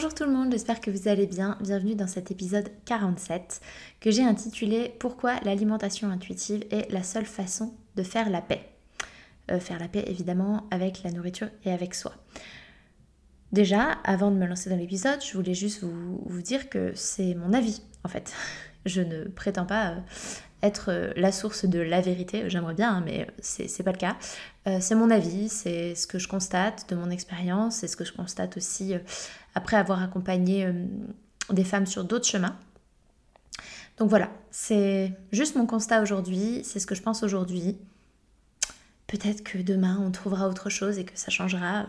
Bonjour tout le monde, j'espère que vous allez bien. Bienvenue dans cet épisode 47 que j'ai intitulé Pourquoi l'alimentation intuitive est la seule façon de faire la paix? Euh, faire la paix évidemment avec la nourriture et avec soi. Déjà, avant de me lancer dans l'épisode, je voulais juste vous, dire que c'est mon avis en fait. Je ne prétends pas euh, être euh, la source de la vérité, j'aimerais bien, hein, mais c'est pas le cas. c'est mon avis, c'est ce que je constate de mon expérience, c'est ce que je constate aussi après avoir accompagné euh, des femmes sur d'autres chemins. Donc voilà, c'est juste mon constat aujourd'hui, c'est ce que je pense aujourd'hui. Peut-être que demain on trouvera autre chose et que ça changera.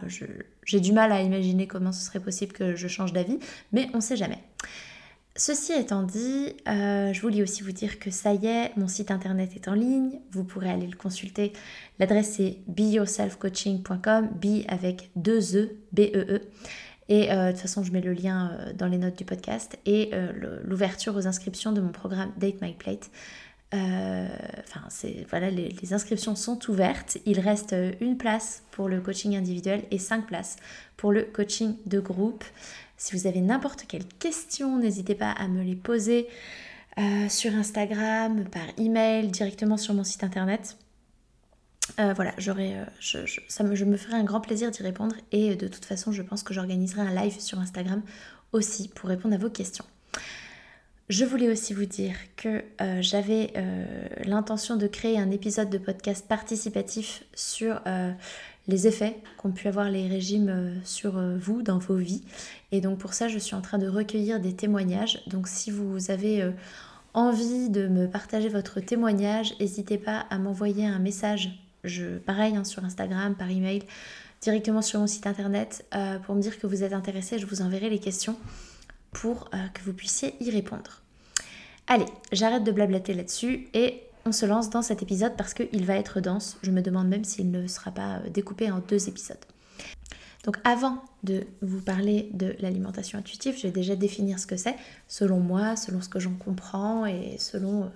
J'ai du mal à imaginer comment ce serait possible que je change d'avis, mais on ne sait jamais. Ceci étant dit, euh, je voulais aussi vous dire que ça y est, mon site internet est en ligne. Vous pourrez aller le consulter. L'adresse est beyourselfcoaching.com, b avec deux e, b e. Et euh, de toute façon, je mets le lien euh, dans les notes du podcast et l'ouverture aux inscriptions de mon programme Date My Plate. Enfin, voilà, les, inscriptions sont ouvertes. Il reste une place pour le coaching individuel et cinq places pour le coaching de groupe. Si vous avez n'importe quelle question, n'hésitez pas à me les poser sur Instagram, par email, directement sur mon site internet. Euh, voilà, j'aurais, euh, je, ça me, je me ferai un grand plaisir d'y répondre et de toute façon, je pense que j'organiserai un live sur Instagram aussi pour répondre à vos questions. Je voulais aussi vous dire que euh, j'avais l'intention de créer un épisode de podcast participatif sur les effets qu'ont pu avoir les régimes sur vous dans vos vies. Et donc pour ça, je suis en train de recueillir des témoignages. Donc si vous avez envie de me partager votre témoignage, n'hésitez pas à m'envoyer un message je, pareil hein, sur Instagram, par email, directement sur mon site internet euh, pour me dire que vous êtes intéressé. Je vous enverrai les questions pour euh, que vous puissiez y répondre. Allez, j'arrête de blablater là-dessus et on se lance dans cet épisode parce qu'il va être dense. Je me demande même s'il ne sera pas euh, découpé en deux épisodes. Donc avant de vous parler de l'alimentation intuitive, je vais déjà définir ce que c'est, selon moi, selon ce que j'en comprends et selon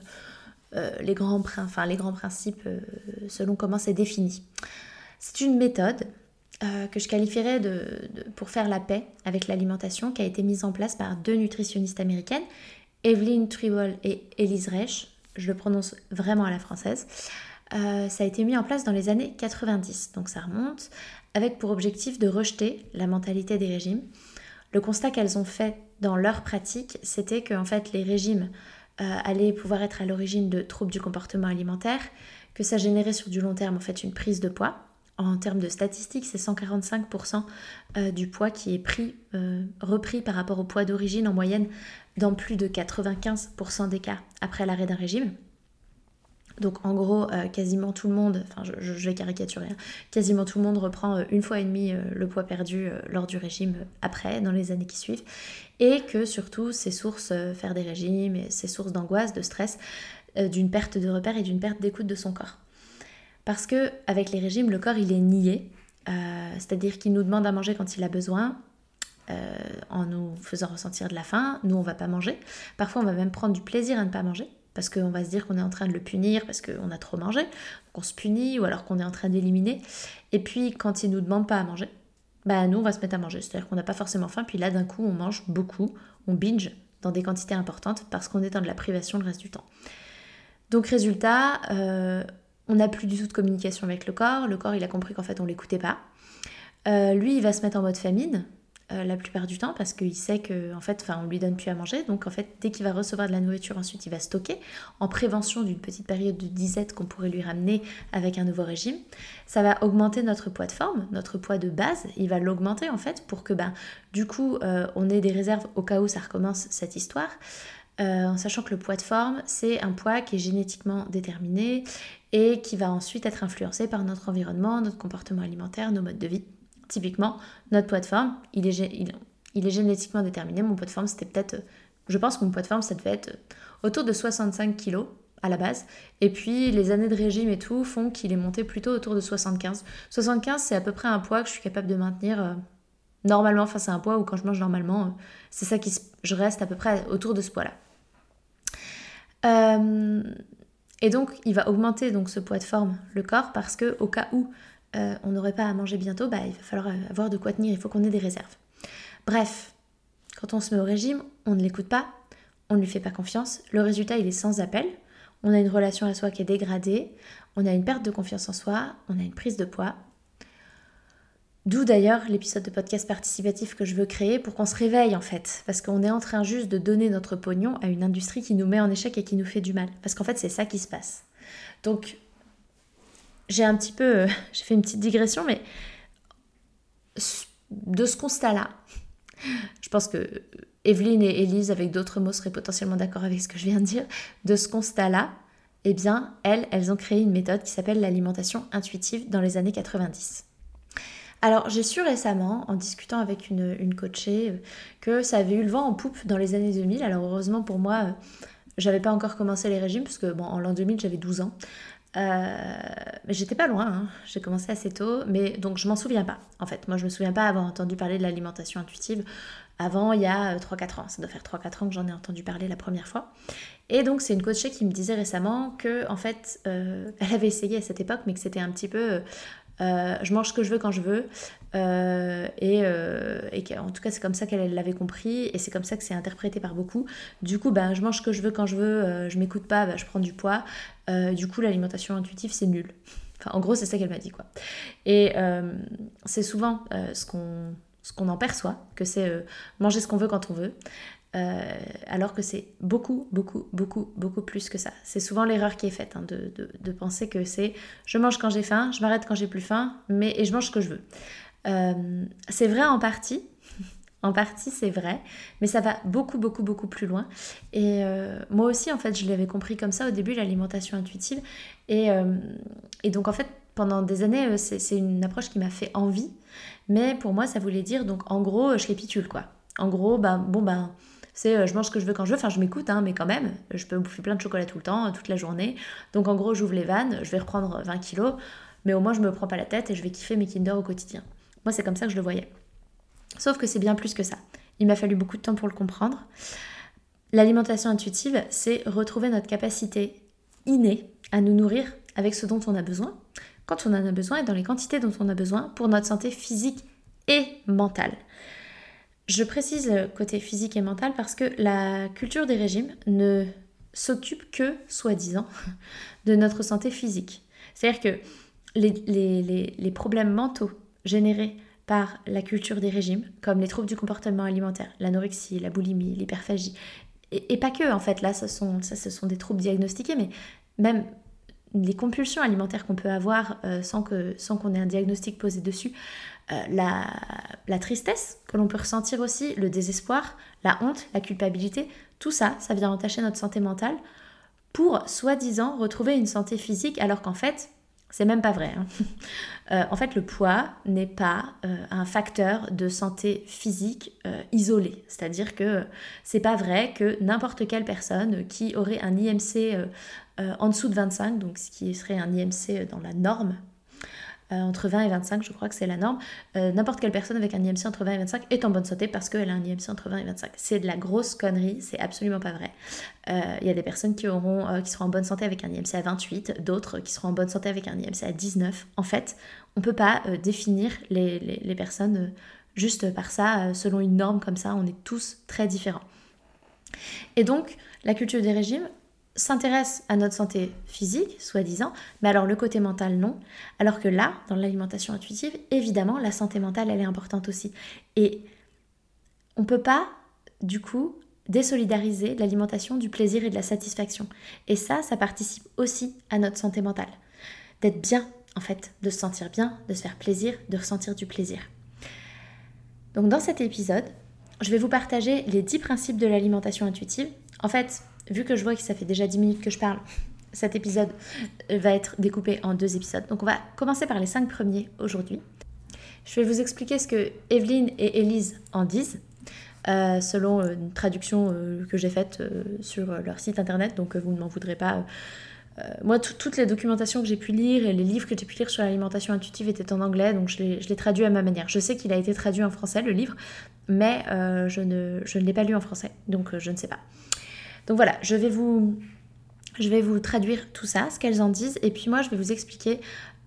euh, les, grands, enfin, les grands principes euh, selon comment c'est défini. C'est une méthode euh, que je qualifierais de, pour faire la paix avec l'alimentation qui a été mise en place par deux nutritionnistes américaines, Evelyn Tribble et Elise Reich. Je le prononce vraiment à la française. ça a été mis en place dans les années 90, donc ça remonte, avec pour objectif de rejeter la mentalité des régimes. Le constat qu'elles ont fait dans leur pratique, c'était que en fait les régimes euh, allait pouvoir être à l'origine de troubles du comportement alimentaire, que ça générait sur du long terme en fait une prise de poids. En termes de statistiques, c'est 145% euh, du poids qui est pris, euh, repris par rapport au poids d'origine en moyenne dans plus de 95% des cas après l'arrêt d'un régime. Donc en gros, euh, quasiment tout le monde, enfin je, vais caricaturer, hein, quasiment tout le monde reprend euh, une fois et demie euh, le poids perdu lors du régime après, dans les années qui suivent. Et que surtout, ces sources, faire des régimes, ces sources d'angoisse, de stress, d'une perte de repère et d'une perte d'écoute de son corps. Parce que avec les régimes, le corps il est nié, c'est-à-dire qu'il nous demande à manger quand il a besoin, en nous faisant ressentir de la faim. Nous, on va pas manger. Parfois, on va même prendre du plaisir à ne pas manger parce qu'on va se dire qu'on est en train de le punir parce qu'on a trop mangé, qu'on se punit ou alors qu'on est en train d'éliminer. Et puis quand il nous demande pas à manger, bah nous on va se mettre à manger, c'est-à-dire qu'on n'a pas forcément faim, puis là d'un coup on mange beaucoup, on binge dans des quantités importantes parce qu'on est dans de la privation le reste du temps. Donc résultat, euh, on n'a plus du tout de communication avec le corps, le corps il a compris qu'en fait on l'écoutait pas. Euh, lui il va se mettre en mode famine, euh, la plupart du temps parce qu'il sait que en fait, enfin, on lui donne plus à manger. Donc en fait, dès qu'il va recevoir de la nourriture, ensuite il va stocker en prévention d'une petite période de disette qu'on pourrait lui ramener avec un nouveau régime. Ça va augmenter notre poids de forme, notre poids de base. Il va l'augmenter en fait pour que ben du coup euh, on ait des réserves au cas où ça recommence cette histoire. Euh, en sachant que le poids de forme, c'est un poids qui est génétiquement déterminé et qui va ensuite être influencé par notre environnement, notre comportement alimentaire, nos modes de vie. Typiquement, notre poids de forme, il est, génétiquement déterminé. Mon poids de forme, c'était peut-être, je pense que mon poids de forme, ça devait être autour de 65 kg à la base. Et puis les années de régime et tout font qu'il est monté plutôt autour de 75. 75, c'est à peu près un poids que je suis capable de maintenir euh, normalement. Enfin, c'est un poids où quand je mange normalement, euh, c'est ça qui je reste à peu près autour de ce poids-là. Euh, et donc, il va augmenter donc ce poids de forme, le corps, parce que au cas où euh, on n'aurait pas à manger bientôt, bah, il va falloir avoir de quoi tenir, il faut qu'on ait des réserves. Bref, quand on se met au régime, on ne l'écoute pas, on ne lui fait pas confiance, le résultat il est sans appel, on a une relation à soi qui est dégradée, on a une perte de confiance en soi, on a une prise de poids, D'où d'ailleurs l'épisode de podcast participatif que je veux créer pour qu'on se réveille en fait. Parce qu'on est en train juste de donner notre pognon à une industrie qui nous met en échec et qui nous fait du mal. Parce qu'en fait c'est ça qui se passe. Donc j'ai un petit peu... j'ai fait une petite digression mais de ce constat-là, je pense que Evelyne et Elise avec d'autres mots seraient potentiellement d'accord avec ce que je viens de dire. De ce constat-là, eh bien elles, elles ont créé une méthode qui s'appelle l'alimentation intuitive dans les années 90. Alors j'ai su récemment, en discutant avec une, une, coachée, euh, que ça avait eu le vent en poupe dans les années 2000. Alors heureusement pour moi, euh, j'avais pas encore commencé les régimes, parce que bon, en l'an 2000 j'avais 12 ans. Euh, mais j'étais pas loin, hein. j'ai commencé assez tôt, mais donc je m'en souviens pas. En fait, moi je me souviens pas avoir entendu parler de l'alimentation intuitive avant il y a 3-4 ans. Ça doit faire 3-4 ans que j'en ai entendu parler la première fois. Et donc c'est une coachée qui me disait récemment que en fait elle avait essayé à cette époque, mais que c'était un petit peu euh, je mange ce que je veux quand je veux. Euh, et, euh, en tout cas, c'est comme ça qu'elle l'avait compris et c'est comme ça que c'est interprété par beaucoup. Du coup, ben, je mange ce que je veux quand je veux, je m'écoute pas, ben, je prends du poids. du coup, l'alimentation intuitive, c'est nul. Enfin, en gros, c'est ça qu'elle m'a dit. quoi. Et c'est souvent ce qu'on ce en perçoit, que c'est manger ce qu'on veut quand on veut. Euh, alors que c'est beaucoup, beaucoup, beaucoup, beaucoup plus que ça. C'est souvent l'erreur qui est faite, hein, de, penser que c'est je mange quand j'ai faim, je m'arrête quand j'ai plus faim, mais, et je mange ce que je veux. Euh, c'est vrai en partie, en partie c'est vrai, mais ça va beaucoup, beaucoup, beaucoup plus loin. Et euh, moi aussi, en fait, je l'avais compris comme ça au début, l'alimentation intuitive. Et, et, donc, en fait, pendant des années, c'est une approche qui m'a fait envie, mais pour moi, ça voulait dire, donc en gros, je répitule quoi. En gros, ben, bon, ben c'est euh, je mange ce que je veux quand je veux, enfin je m'écoute, hein, mais quand même, je peux bouffer plein de chocolat tout le temps, toute la journée. Donc en gros, j'ouvre les vannes, je vais reprendre 20 kilos, mais au moins je me prends pas la tête et je vais kiffer mes Kinder au quotidien. Moi, c'est comme ça que je le voyais. Sauf que c'est bien plus que ça. Il m'a fallu beaucoup de temps pour le comprendre. L'alimentation intuitive, c'est retrouver notre capacité innée à nous nourrir avec ce dont on a besoin, quand on en a besoin et dans les quantités dont on a besoin pour notre santé physique et mentale. Je précise côté physique et mental parce que la culture des régimes ne s'occupe que, soi-disant, de notre santé physique. C'est-à-dire que les, problèmes mentaux générés par la culture des régimes, comme les troubles du comportement alimentaire, l'anorexie, la boulimie, l'hyperphagie, et, pas que en fait, là ce sont, ça, ce sont des troubles diagnostiqués, mais même les compulsions alimentaires qu'on peut avoir euh, sans qu'on sans qu'on ait un diagnostic posé dessus, euh, la, tristesse que l'on peut ressentir aussi, le désespoir, la honte, la culpabilité, tout ça, ça vient entacher notre santé mentale pour, soi-disant, retrouver une santé physique, alors qu'en fait, c'est même pas vrai. Hein. Euh, en fait, le poids n'est pas euh, un facteur de santé physique isolé. C'est-à-dire que c'est pas vrai que n'importe quelle personne qui aurait un IMC en dessous de 25, donc ce qui serait un IMC dans la norme euh, entre 20 et 25, je crois que c'est la norme. Euh, n'importe quelle personne avec un IMC entre 20 et 25 est en bonne santé parce qu'elle a un IMC entre 20 et 25. C'est de la grosse connerie, c'est absolument pas vrai. Euh, il y a des personnes qui, auront, qui seront en bonne santé avec un IMC à 28, d'autres qui seront en bonne santé avec un IMC à 19. En fait, on ne peut pas définir les, les, les personnes juste par ça, selon une norme comme ça, on est tous très différents. Et donc, la culture des régimes, s'intéresse à notre santé physique, soi-disant, mais alors le côté mental, non. Alors que là, dans l'alimentation intuitive, évidemment, la santé mentale, elle est importante aussi. Et on peut pas, du coup, désolidariser l'alimentation du plaisir et de la satisfaction. Et ça, ça participe aussi à notre santé mentale. D'être bien, en fait, de se sentir bien, de se faire plaisir, de ressentir du plaisir. Donc dans cet épisode, je vais vous partager les 10 principes de l'alimentation intuitive. En fait, vu que je vois que ça fait déjà 10 minutes que je parle, cet épisode va être découpé en deux épisodes. Donc on va commencer par les 5 premiers aujourd'hui. Je vais vous expliquer ce que Evelyne et Elise en disent, euh, selon euh, une traduction euh, que j'ai faite sur leur site internet, donc vous ne m'en voudrez pas. moi, toutes les documentations que j'ai pu lire et les livres que j'ai pu lire sur l'alimentation intuitive étaient en anglais, donc je l'ai traduit à ma manière. Je sais qu'il a été traduit en français, le livre, mais je ne l'ai pas lu en français, donc je ne sais pas. Donc voilà, je vais vous, traduire tout ça, ce qu'elles en disent, et puis moi je vais vous expliquer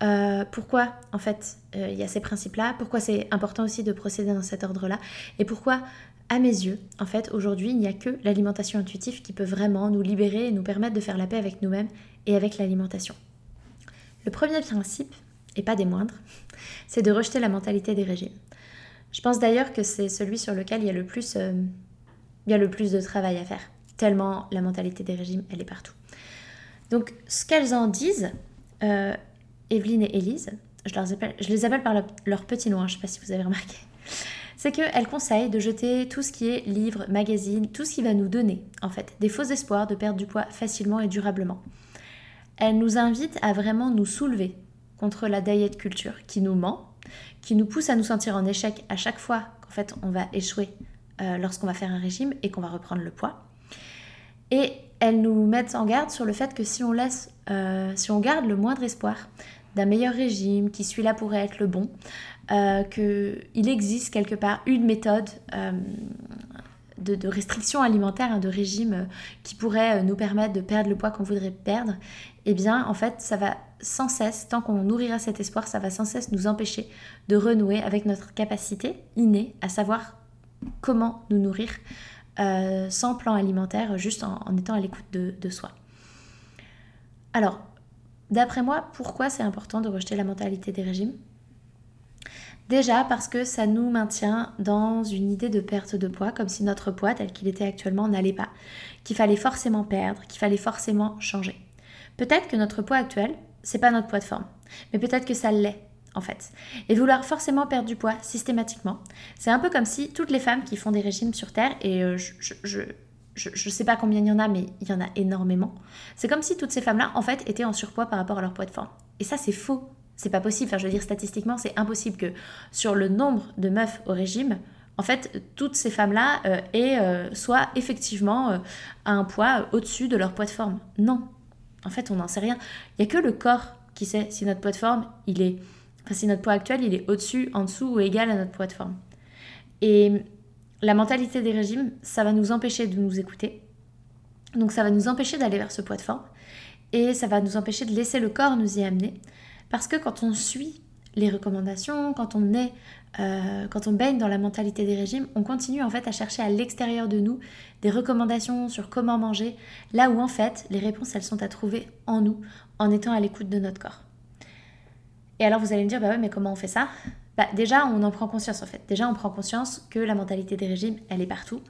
euh, pourquoi en fait euh, il y a ces principes-là, pourquoi c'est important aussi de procéder dans cet ordre-là, et pourquoi à mes yeux, en fait, aujourd'hui, il n'y a que l'alimentation intuitive qui peut vraiment nous libérer et nous permettre de faire la paix avec nous-mêmes et avec l'alimentation. Le premier principe, et pas des moindres, c'est de rejeter la mentalité des régimes. Je pense d'ailleurs que c'est celui sur lequel il y a le plus, euh, il y a le plus de travail à faire, tellement la mentalité des régimes, elle est partout. Donc, ce qu'elles en disent, euh, Evelyne et Elise, je, les appelle par leur petit nom, hein, je ne sais pas si vous avez remarqué, c'est qu'elles conseillent de jeter tout ce qui est livres, magazines, tout ce qui va nous donner, en fait, des faux espoirs de perdre du poids facilement et durablement. Elles nous invitent à vraiment nous soulever contre la diet culture qui nous ment, qui nous pousse à nous sentir en échec à chaque fois qu'en fait on va échouer euh, lorsqu'on va faire un régime et qu'on va reprendre le poids. Et elles nous mettent en garde sur le fait que si on laisse, euh, si on garde le moindre espoir d'un meilleur régime, qui celui-là pourrait être le bon, euh, qu'il existe quelque part une méthode euh, de, restriction alimentaire, hein, de régime qui pourrait nous permettre de perdre le poids qu'on voudrait perdre, eh bien en fait ça va sans cesse, tant qu'on nourrira cet espoir, ça va sans cesse nous empêcher de renouer avec notre capacité innée à savoir comment nous nourrir euh, sans plan alimentaire, juste en, étant à l'écoute de, soi. Alors, d'après moi, pourquoi c'est important de rejeter la mentalité des régimes? Déjà parce que ça nous maintient dans une idée de perte de poids, comme si notre poids tel qu'il était actuellement n'allait pas, qu'il fallait forcément perdre, qu'il fallait forcément changer. Peut-être que notre poids actuel, c'est pas notre poids de forme, mais peut-être que ça l'est en fait. Et vouloir forcément perdre du poids systématiquement, c'est un peu comme si toutes les femmes qui font des régimes sur Terre, et euh, je, je, sais pas combien il y en a, mais il y en a énormément, c'est comme si toutes ces femmes-là, en fait, étaient en surpoids par rapport à leur poids de forme. Et ça, c'est faux. C'est pas possible. Enfin, je veux dire, statistiquement, c'est impossible que sur le nombre de meufs au régime, en fait, toutes ces femmes-là euh, euh, soit effectivement à un poids au-dessus de leur poids de forme. Non. En fait, on n'en sait rien. Il n'y a que le corps qui sait si notre poids de forme, il est Si notre poids actuel, il est au-dessus, en dessous ou égal à notre poids de forme. Et la mentalité des régimes, ça va nous empêcher de nous écouter. Donc ça va nous empêcher d'aller vers ce poids de forme. Et ça va nous empêcher de laisser le corps nous y amener. Parce que quand on suit les recommandations, quand on euh, quand on baigne dans la mentalité des régimes, on continue en fait à chercher à l'extérieur de nous des recommandations sur comment manger, là où en fait les réponses elles sont à trouver en nous, en étant à l'écoute de notre corps. Et alors vous allez me dire, bah ouais, mais comment on fait ça? Bah, Déjà, on en prend conscience en fait. Déjà, on prend conscience que la mentalité des régimes, elle est partout.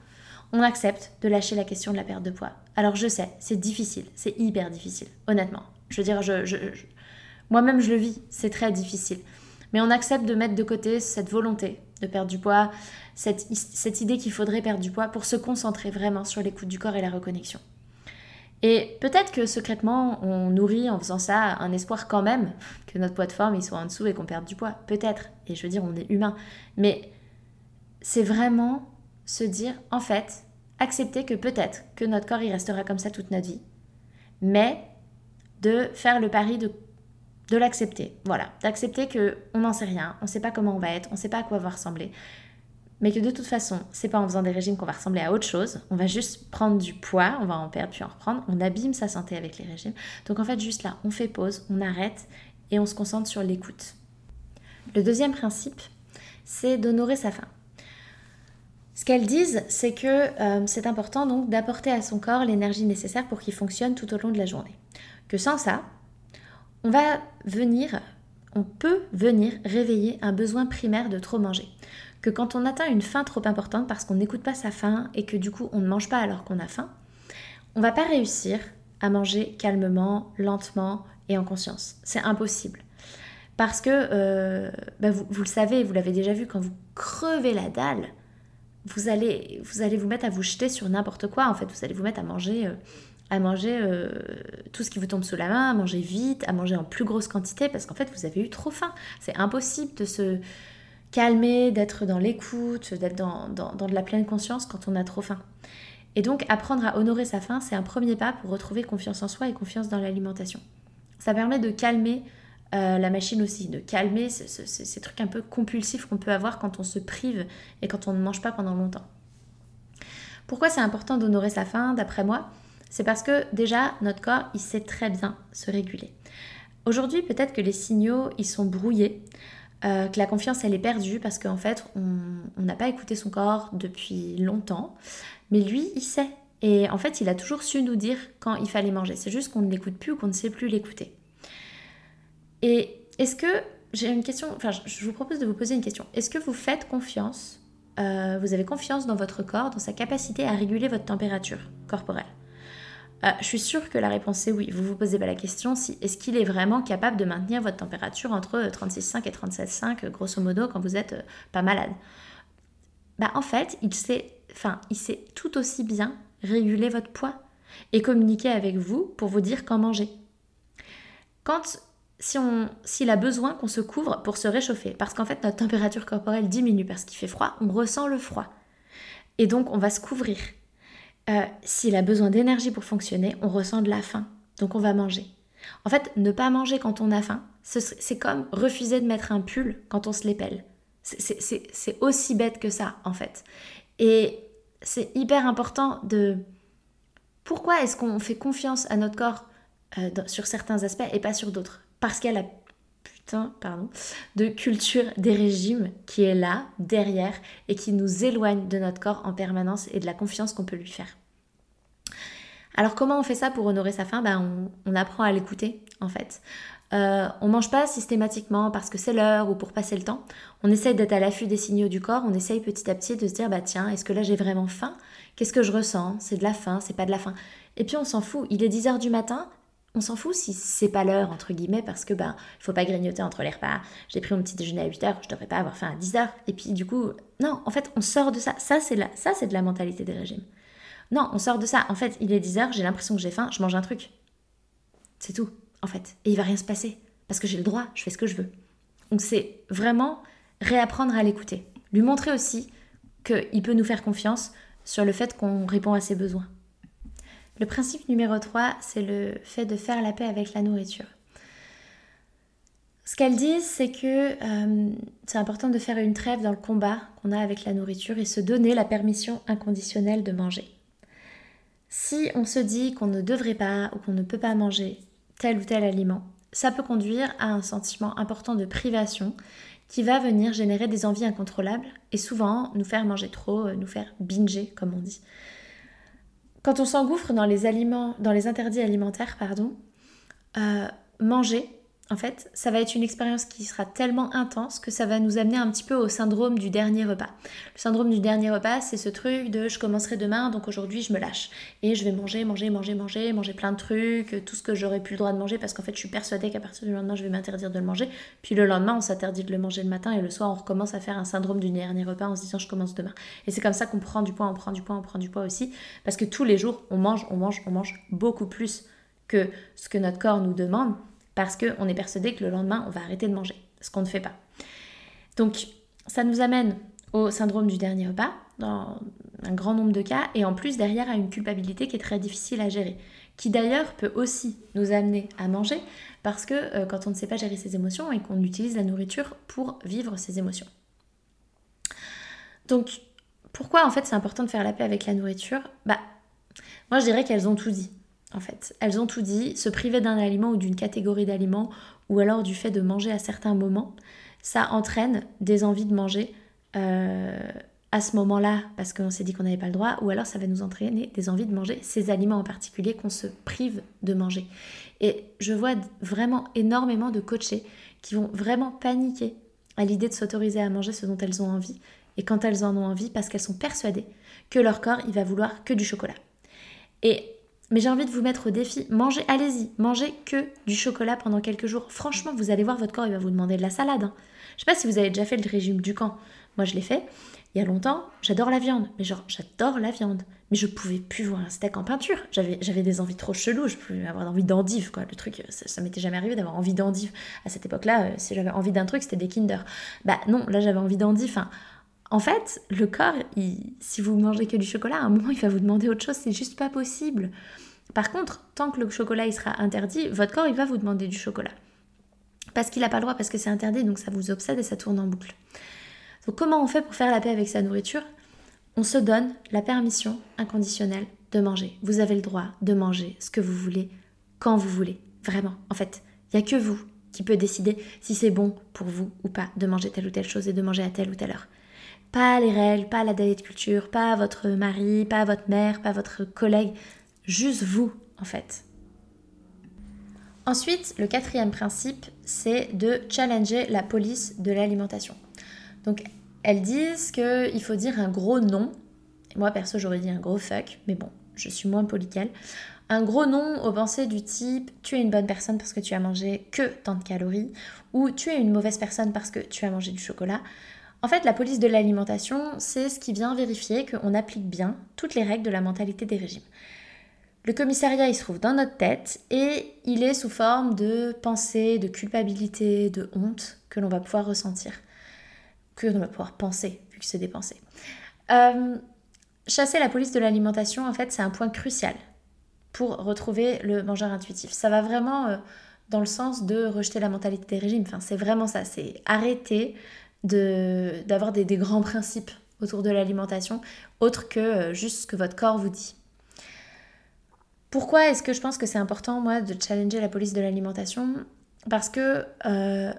On accepte de lâcher la question de la perte de poids. Alors je sais, c'est difficile, c'est hyper difficile, honnêtement. Je veux dire, je, moi-même je le vis, c'est très difficile. Mais on accepte de mettre de côté cette volonté de perdre du poids, cette, cette idée qu'il faudrait perdre du poids pour se concentrer vraiment sur l'écoute du corps et la reconnexion. Et peut-être que secrètement, on nourrit en faisant ça un espoir quand même que notre poids de forme il soit en dessous et qu'on perde du poids. Peut-être. Et je veux dire, on est humain. Mais c'est vraiment se dire, en fait, accepter que peut-être que notre corps il restera comme ça toute notre vie. Mais de faire le pari de, de l'accepter. Voilà. D'accepter qu'on n'en sait rien, on ne sait pas comment on va être, on ne sait pas à quoi va ressembler mais que de toute façon, c'est pas en faisant des régimes qu'on va ressembler à autre chose. On va juste prendre du poids, on va en perdre puis en reprendre. On abîme sa santé avec les régimes. Donc en fait, juste là, on fait pause, on arrête et on se concentre sur l'écoute. Le deuxième principe, c'est d'honorer sa faim. Ce qu'elles disent, c'est que euh, c'est important donc d'apporter à son corps l'énergie nécessaire pour qu'il fonctionne tout au long de la journée. Que sans ça, on va venir, on peut venir réveiller un besoin primaire de trop manger que quand on atteint une faim trop importante parce qu'on n'écoute pas sa faim et que du coup on ne mange pas alors qu'on a faim, on va pas réussir à manger calmement, lentement et en conscience. C'est impossible. Parce que, euh, bah, vous, le savez, vous l'avez déjà vu, quand vous crevez la dalle, vous allez, vous allez vous mettre à vous jeter sur n'importe quoi. En fait, vous allez vous mettre à manger, euh, à manger euh, tout ce qui vous tombe sous la main, à manger vite, à manger en plus grosse quantité, parce qu'en fait, vous avez eu trop faim. C'est impossible de se calmer, d'être dans l'écoute, d'être dans, de la pleine conscience quand on a trop faim. Et donc, apprendre à honorer sa faim, c'est un premier pas pour retrouver confiance en soi et confiance dans l'alimentation. Ça permet de calmer euh, la machine aussi, de calmer ces, trucs un peu compulsifs qu'on peut avoir quand on se prive et quand on ne mange pas pendant longtemps. Pourquoi c'est important d'honorer sa faim, d'après moi? C'est parce que déjà, notre corps, il sait très bien se réguler. Aujourd'hui, peut-être que les signaux, ils sont brouillés, euh, que la confiance, elle est perdue parce qu'en fait, on n'a pas écouté son corps depuis longtemps, mais lui, il sait. Et en fait, il a toujours su nous dire quand il fallait manger. C'est juste qu'on ne l'écoute plus ou qu'on ne sait plus l'écouter. Et est-ce que, j'ai une question, enfin je vous propose de vous poser une question. Est-ce que vous faites confiance, euh, vous avez confiance dans votre corps, dans sa capacité à réguler votre température corporelle? Euh, je suis sûre que la réponse est oui. Vous vous posez pas la question si est-ce qu'il est vraiment capable de maintenir votre température entre 36,5 et 37,5 grosso modo quand vous êtes euh, pas malade? Bah en fait, il sait, il sait tout aussi bien réguler votre poids et communiquer avec vous pour vous dire quand manger. Quand si on, s'il a besoin qu'on se couvre pour se réchauffer, parce qu'en fait notre température corporelle diminue parce qu'il fait froid, on ressent le froid. Et donc on va se couvrir. Euh, s'il a besoin d'énergie pour fonctionner, on ressent de la faim. Donc on va manger. En fait, ne pas manger quand on a faim, c'est comme refuser de mettre un pull quand on se l'épelle. C'est aussi bête que ça, en fait. Et c'est hyper important de... Pourquoi est-ce qu'on fait confiance à notre corps euh, sur certains aspects et pas sur d'autres? Parce qu'il y a la de culture des régimes qui est là, derrière, et qui nous éloigne de notre corps en permanence et de la confiance qu'on peut lui faire. Alors comment on fait ça pour honorer sa faim? Ben, on, apprend à l'écouter en fait. Euh, on mange pas systématiquement parce que c'est l'heure ou pour passer le temps. On essaye d'être à l'affût des signaux du corps. On essaye petit à petit de se dire bah tiens, est-ce que là j'ai vraiment faim? Qu'est-ce que je ressens? C'est de la faim, c'est pas de la faim. Et puis on s'en fout. Il est 10h du matin on s'en fout si c'est pas l'heure, entre guillemets, parce que ben, il faut pas grignoter entre les repas. J'ai pris mon petit déjeuner à 8h, je devrais pas avoir faim à 10h. Et puis, du coup, non, en fait, on sort de ça. Ça, c'est la, ça, c'est de la mentalité des régimes. Non, on sort de ça. En fait, il est 10h, j'ai l'impression que j'ai faim, je mange un truc. C'est tout, en fait. Et il va rien se passer. Parce que j'ai le droit, je fais ce que je veux. Donc, c'est vraiment réapprendre à l'écouter. Lui montrer aussi qu'il peut nous faire confiance sur le fait qu'on répond à ses besoins. Le principe numéro 3, c'est le fait de faire la paix avec la nourriture. Ce qu'elles disent, c'est que euh, c'est important de faire une trêve dans le combat qu'on a avec la nourriture et se donner la permission inconditionnelle de manger. Si on se dit qu'on ne devrait pas ou qu'on ne peut pas manger tel ou tel aliment, ça peut conduire à un sentiment important de privation qui va venir générer des envies incontrôlables et souvent nous faire manger trop, nous faire binger comme on dit. Quand on s'engouffre dans les aliments, dans les interdits alimentaires, pardon, euh, manger, en fait, ça va être une expérience qui sera tellement intense que ça va nous amener un petit peu au syndrome du dernier repas. Le syndrome du dernier repas, c'est ce truc de je commencerai demain, donc aujourd'hui je me lâche. Et je vais manger, manger, manger, manger, manger plein de trucs, tout ce que j'aurais plus le droit de manger parce qu'en fait je suis persuadée qu'à partir du lendemain je vais m'interdire de le manger. Puis le lendemain on s'interdit de le manger le matin et le soir on recommence à faire un syndrome du dernier repas en se disant je commence demain. Et c'est comme ça qu'on prend du poids, on prend du poids, on prend du poids aussi. Parce que tous les jours on mange, on mange, on mange beaucoup plus que ce que notre corps nous demande parce qu'on est persuadé que le lendemain, on va arrêter de manger, ce qu'on ne fait pas. Donc, ça nous amène au syndrome du dernier repas, dans un grand nombre de cas, et en plus derrière à une culpabilité qui est très difficile à gérer, qui d'ailleurs peut aussi nous amener à manger, parce que euh, quand on ne sait pas gérer ses émotions et qu'on utilise la nourriture pour vivre ses émotions. Donc, pourquoi en fait c'est important de faire la paix avec la nourriture? Bah, moi je dirais qu'elles ont tout dit fait. Elles ont tout dit, se priver d'un aliment ou d'une catégorie d'aliments, ou alors du fait de manger à certains moments, ça entraîne des envies de manger euh, à ce moment-là, parce qu'on s'est dit qu'on n'avait pas le droit, ou alors ça va nous entraîner des envies de manger ces aliments en particulier qu'on se prive de manger. Et je vois vraiment énormément de coachés qui vont vraiment paniquer à l'idée de s'autoriser à manger ce dont elles ont envie, et quand elles en ont envie parce qu'elles sont persuadées que leur corps, il va vouloir que du chocolat. Et mais j'ai envie de vous mettre au défi, mangez, allez-y, mangez que du chocolat pendant quelques jours. Franchement, vous allez voir, votre corps, il va vous demander de la salade. Hein. Je sais pas si vous avez déjà fait le régime du camp. Moi, je l'ai fait il y a longtemps. J'adore la viande, mais genre, j'adore la viande. Mais je pouvais plus voir un steak en peinture. J'avais, des envies trop cheloues. Je pouvais avoir envie d'endive, quoi. Le truc, ça, ça m'était jamais arrivé d'avoir envie d'endive. À cette époque-là, euh, si j'avais envie d'un truc, c'était des Kinder. Bah non, là, j'avais envie d'endive. Enfin, en fait, le corps, si vous mangez que du chocolat, à un moment, il va vous demander autre chose. C'est juste pas possible. Par contre, tant que le chocolat il sera interdit, votre corps il va vous demander du chocolat. Parce qu'il n'a pas le droit, parce que c'est interdit, donc ça vous obsède et ça tourne en boucle. Donc comment on fait pour faire la paix avec sa nourriture? On se donne la permission inconditionnelle de manger. Vous avez le droit de manger ce que vous voulez, quand vous voulez. Vraiment. En fait, il n'y a que vous qui peut décider si c'est bon pour vous ou pas de manger telle ou telle chose et de manger à telle ou telle heure. Pas les règles, pas la de culture, pas votre mari, pas votre mère, pas votre collègue juste vous en fait. Ensuite, le quatrième principe, c'est de challenger la police de l'alimentation. Donc, elles disent qu'il faut dire un gros non. Moi, perso, j'aurais dit un gros fuck, mais bon, je suis moins poli qu'elle. Un gros non aux pensées du type tu es une bonne personne parce que tu as mangé que tant de calories ou tu es une mauvaise personne parce que tu as mangé du chocolat. En fait, la police de l'alimentation, c'est ce qui vient vérifier qu'on applique bien toutes les règles de la mentalité des régimes. Le commissariat, il se trouve dans notre tête et il est sous forme de pensée, de culpabilité, de honte que l'on va pouvoir ressentir, que l'on va pouvoir penser, vu que c'est des pensées. Euh, chasser la police de l'alimentation, en fait, c'est un point crucial pour retrouver le mangeur intuitif. Ça va vraiment euh, dans le sens de rejeter la mentalité des régimes. Enfin, c'est vraiment ça, c'est arrêter d'avoir des, des, grands principes autour de l'alimentation, autre que euh, juste ce que votre corps vous dit. Pourquoi est-ce que je pense que c'est important, moi, de challenger la police de l'alimentation? Parce que euh,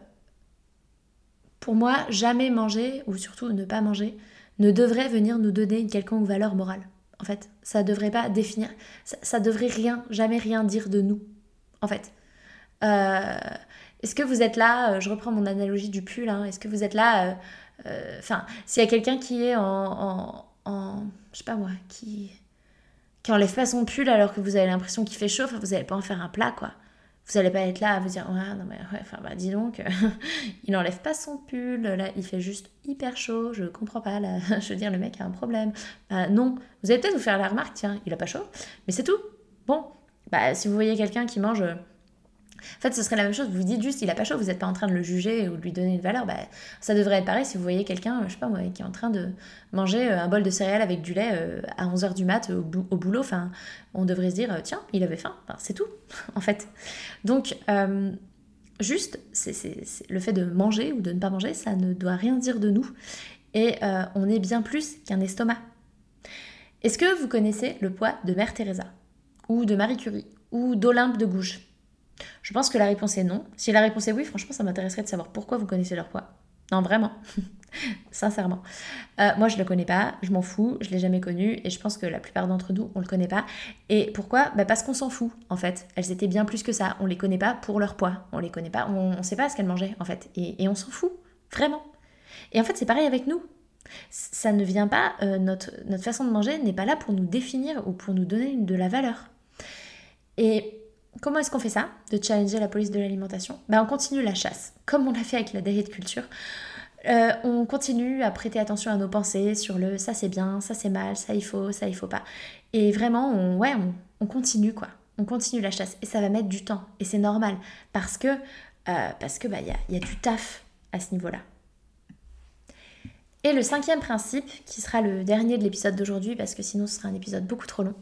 pour moi, jamais manger, ou surtout ne pas manger, ne devrait venir nous donner une quelconque valeur morale. En fait, ça devrait pas définir, ça, devrait rien, jamais rien dire de nous. En fait, euh, est-ce que vous êtes là euh, Je reprends mon analogie du pull. Hein, est-ce que vous êtes là Enfin, s'il y a quelqu'un qui est en, en, en, je sais pas moi, qui qui enlève pas son pull alors que vous avez l'impression qu'il fait chaud, vous n'allez pas en faire un plat, quoi. Vous n'allez pas être là à vous dire, ouais, non mais ouais, enfin bah dis donc, il n'enlève pas son pull, là il fait juste hyper chaud, je comprends pas, là, je veux dire, le mec a un problème. Bah non, vous allez peut-être vous faire la remarque, tiens, il a pas chaud, mais c'est tout. Bon, bah si vous voyez quelqu'un qui mange en fait, ce serait la même chose. Vous dites juste, il a pas chaud, vous n'êtes pas en train de le juger ou de lui donner une valeur. Bah, ça devrait être pareil si vous voyez quelqu'un, je sais pas moi, qui est en train de manger euh, un bol de céréales avec du lait euh, à 11h du mat au, boulot. Enfin, on devrait se dire, euh, tiens, il avait faim. c'est tout, en fait. Donc, juste, c'est, le fait de manger ou de ne pas manger, ça ne doit rien dire de nous. Et on est bien plus qu'un estomac. Est-ce que vous connaissez le poids de Mère Teresa Ou de Marie Curie Ou d'Olympe de Gouges? Je pense que la réponse est non. Si la réponse est oui, franchement, ça m'intéresserait de savoir pourquoi vous connaissez leur poids. Non, vraiment. Sincèrement. Euh, moi, je le connais pas, je m'en fous, je l'ai jamais connu et je pense que la plupart d'entre nous, on le connaît pas. Et pourquoi? Bah Parce qu'on s'en fout, en fait. Elles étaient bien plus que ça. On les connaît pas pour leur poids. On les connaît pas, on, ne sait pas ce qu'elles mangeaient, en fait. Et, on s'en fout, vraiment. Et en fait, c'est pareil avec nous. Ça ne vient pas, euh, notre façon de manger n'est pas là pour nous définir ou pour nous donner de la valeur. Et Comment est-ce qu'on fait ça De challenger la police de l'alimentation? Ben, On continue la chasse, comme on l'a fait avec la diet culture. Euh, on continue à prêter attention à nos pensées sur le ça c'est bien, ça c'est mal, ça il faut, ça il faut pas. Et vraiment, on, ouais, on, continue quoi. On continue la chasse. Et ça va mettre du temps. Et c'est normal. Parce que euh, parce que bah, y, a, y a du taf à ce niveau-là. Et le cinquième principe, qui sera le dernier de l'épisode d'aujourd'hui, parce que sinon ce sera un épisode beaucoup trop long,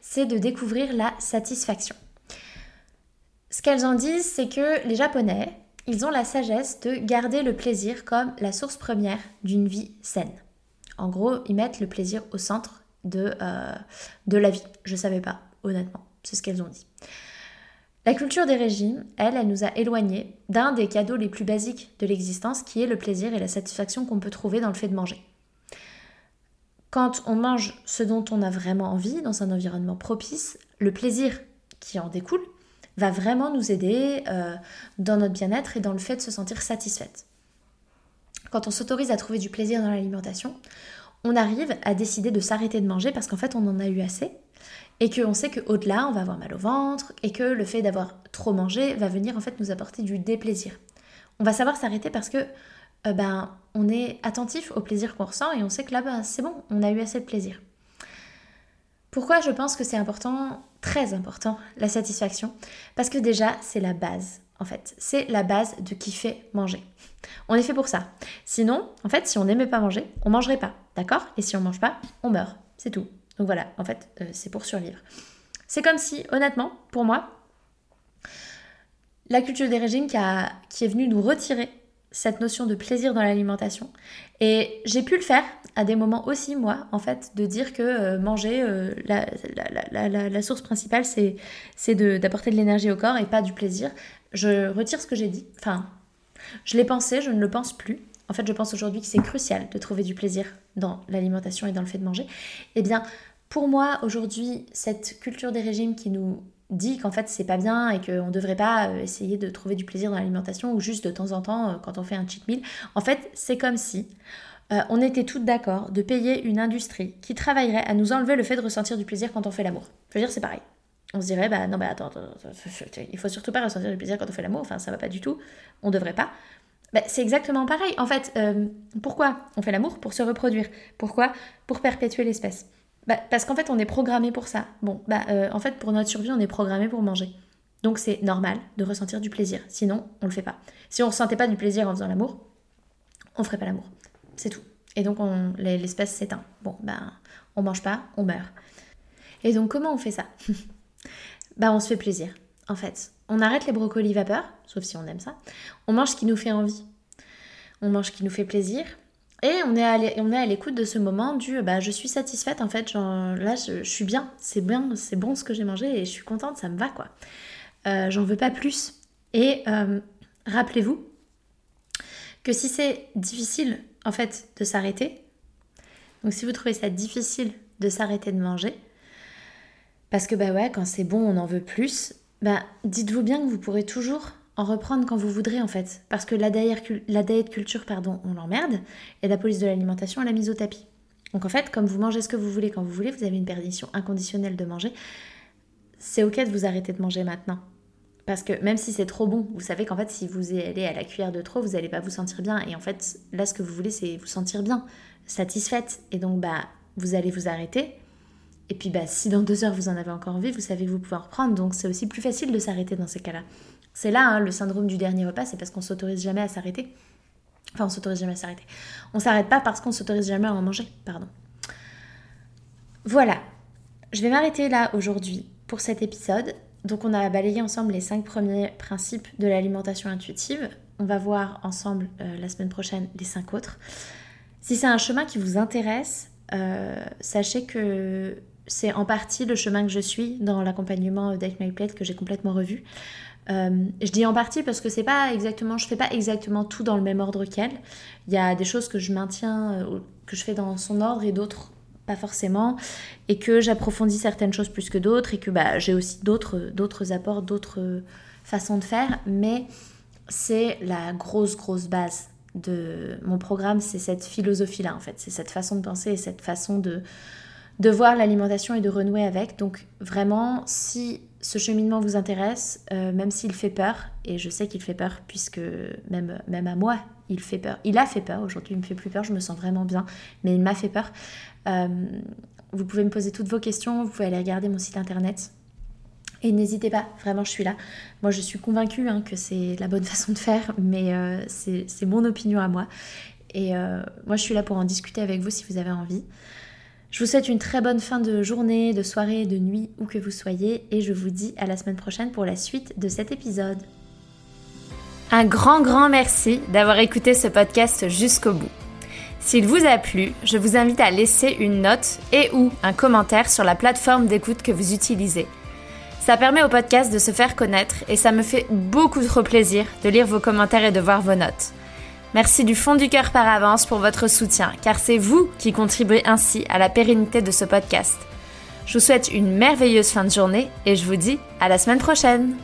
c'est de découvrir la satisfaction. Ce qu'elles en disent, c'est que les Japonais, ils ont la sagesse de garder le plaisir comme la source première d'une vie saine. En gros, ils mettent le plaisir au centre de, euh, de la vie. Je ne savais pas, honnêtement. C'est ce qu'elles ont dit. La culture des régimes, elle, elle nous a éloignés d'un des cadeaux les plus basiques de l'existence, qui est le plaisir et la satisfaction qu'on peut trouver dans le fait de manger. Quand on mange ce dont on a vraiment envie, dans un environnement propice, le plaisir qui en découle, va vraiment nous aider euh, dans notre bien-être et dans le fait de se sentir satisfaite. quand on s'autorise à trouver du plaisir dans l'alimentation, on arrive à décider de s'arrêter de manger parce qu'en fait on en a eu assez et qu'on sait qu'au-delà on va avoir mal au ventre et que le fait d'avoir trop mangé va venir en fait nous apporter du déplaisir. On va savoir s'arrêter parce que euh, ben, on est attentif au plaisir qu'on ressent et on sait que là ben, c'est bon, on a eu assez de plaisir. Pourquoi je pense que c'est important, très important, la satisfaction? Parce que déjà c'est la base en fait. C'est la base de kiffer manger. On est fait pour ça. Sinon, en fait, si on n'aimait pas manger, on mangerait pas, d'accord? Et si on mange pas, on meurt. C'est tout. Donc voilà, en fait, euh, c'est pour survivre. C'est comme si, honnêtement, pour moi, la culture des régimes qui est venue nous retirer cette notion de plaisir dans l'alimentation. Et j'ai pu le faire à des moments aussi, moi, en fait, de dire que euh, manger, euh, la, la, la, source principale, c'est d'apporter de l'énergie au corps et pas du plaisir. Je retire ce que j'ai dit. Enfin, je l'ai pensé, je ne le pense plus. En fait, je pense aujourd'hui que c'est crucial de trouver du plaisir dans l'alimentation et dans le fait de manger. Eh bien, pour moi, aujourd'hui, cette culture des régimes qui nous dit qu'en fait c'est pas bien et qu'on ne devrait pas euh, essayer de trouver du plaisir dans l'alimentation ou juste de temps en temps euh, quand on fait un cheat meal, en fait c'est comme si euh, on était toutes d'accord de payer une industrie qui travaillerait à nous enlever le fait de ressentir du plaisir quand on fait l'amour. Je veux dire, c'est pareil. On se dirait, bah non, bah attends, il faut surtout pas ressentir du plaisir quand on fait l'amour, enfin ça va pas du tout, on devrait pas. Bah, c'est exactement pareil. En fait, pourquoi on fait l'amour? Pour se reproduire. Pourquoi? Pour perpétuer l'espèce. Bah, parce qu'en fait, on est programmé pour ça. Bon, bah, euh, en fait, pour notre survie, on est programmé pour manger. Donc c'est normal de ressentir du plaisir. Sinon, on le fait pas. Si on ressentait pas du plaisir en faisant l'amour, on ferait pas l'amour. C'est tout. Et donc l'espèce s'éteint. Bon, ben, on mange pas, on meurt. Et donc comment on fait ça? Bah on se fait plaisir, en fait. On arrête les brocolis vapeur, sauf si on aime ça. On mange ce qui nous fait envie. On mange ce qui nous fait plaisir. Et on est à l'écoute de ce moment du bah, je suis satisfaite en fait, là je, suis bien, c'est bien, c'est bon ce que j'ai mangé et je suis contente, ça me va quoi. Euh, j'en veux pas plus. Et euh, rappelez-vous que si c'est difficile en fait de s'arrêter, donc si vous trouvez ça difficile de s'arrêter de manger, parce que bah ouais, quand c'est bon, on en veut plus, bah, dites-vous bien que vous pourrez toujours en reprendre quand vous voudrez en fait. Parce que la diet, culture, pardon, on l'emmerde, et la police de l'alimentation, elle a mise au tapis. Donc en fait, comme vous mangez ce que vous voulez quand vous voulez, vous avez une perdition inconditionnelle de manger, c'est ok de vous arrêter de manger maintenant. Parce que même si c'est trop bon, vous savez qu'en fait, si vous allez à la cuillère de trop, vous n'allez pas vous sentir bien. Et en fait, là, ce que vous voulez, c'est vous sentir bien, satisfaite. Et donc, bah, vous allez vous arrêter. Et puis bah, si dans deux heures vous en avez encore envie, vous savez que vous pouvez reprendre. Donc c'est aussi plus facile de s'arrêter dans ces cas-là. C'est là hein, le syndrome du dernier repas, c'est parce qu'on s'autorise jamais à s'arrêter. Enfin, on s'autorise jamais à s'arrêter. On s'arrête pas parce qu'on s'autorise jamais à en manger, pardon. Voilà. Je vais m'arrêter là aujourd'hui pour cet épisode. Donc on a balayé ensemble les cinq premiers principes de l'alimentation intuitive. On va voir ensemble euh, la semaine prochaine les cinq autres. Si c'est un chemin qui vous intéresse, euh, sachez que c'est en partie le chemin que je suis dans l'accompagnement d'Ake My Plate que j'ai complètement revu. Euh, je dis en partie parce que c'est pas exactement, je fais pas exactement tout dans le même ordre qu'elle. Il y a des choses que je maintiens, euh, que je fais dans son ordre et d'autres pas forcément, et que j'approfondis certaines choses plus que d'autres, et que bah, j'ai aussi d'autres, d'autres apports, d'autres façons de faire, mais c'est la grosse, grosse base de mon programme, c'est cette philosophie-là en fait, c'est cette façon de penser et cette façon de, de voir l'alimentation et de renouer avec. Donc vraiment, si ce cheminement vous intéresse, euh, même s'il fait peur, et je sais qu'il fait peur puisque même, à moi, il fait peur. Il a fait peur, aujourd'hui il me fait plus peur, je me sens vraiment bien, mais il m'a fait peur. Euh, vous pouvez me poser toutes vos questions, vous pouvez aller regarder mon site internet. Et n'hésitez pas, vraiment je suis là. Moi je suis convaincue hein, que c'est la bonne façon de faire, mais euh, c'est mon opinion à moi. Et moi je suis là pour en discuter avec vous si vous avez envie. Je vous souhaite une très bonne fin de journée, de soirée, de nuit, où que vous soyez, et je vous dis à la semaine prochaine pour la suite de cet épisode. Un grand, grand merci d'avoir écouté ce podcast jusqu'au bout. S'il vous a plu, je vous invite à laisser une note et ou un commentaire sur la plateforme d'écoute que vous utilisez. Ça permet au podcast de se faire connaître et ça me fait beaucoup trop plaisir de lire vos commentaires et de voir vos notes. Merci du fond du cœur par avance pour votre soutien, car c'est vous qui contribuez ainsi à la pérennité de ce podcast. Je vous souhaite une merveilleuse fin de journée et je vous dis à la semaine prochaine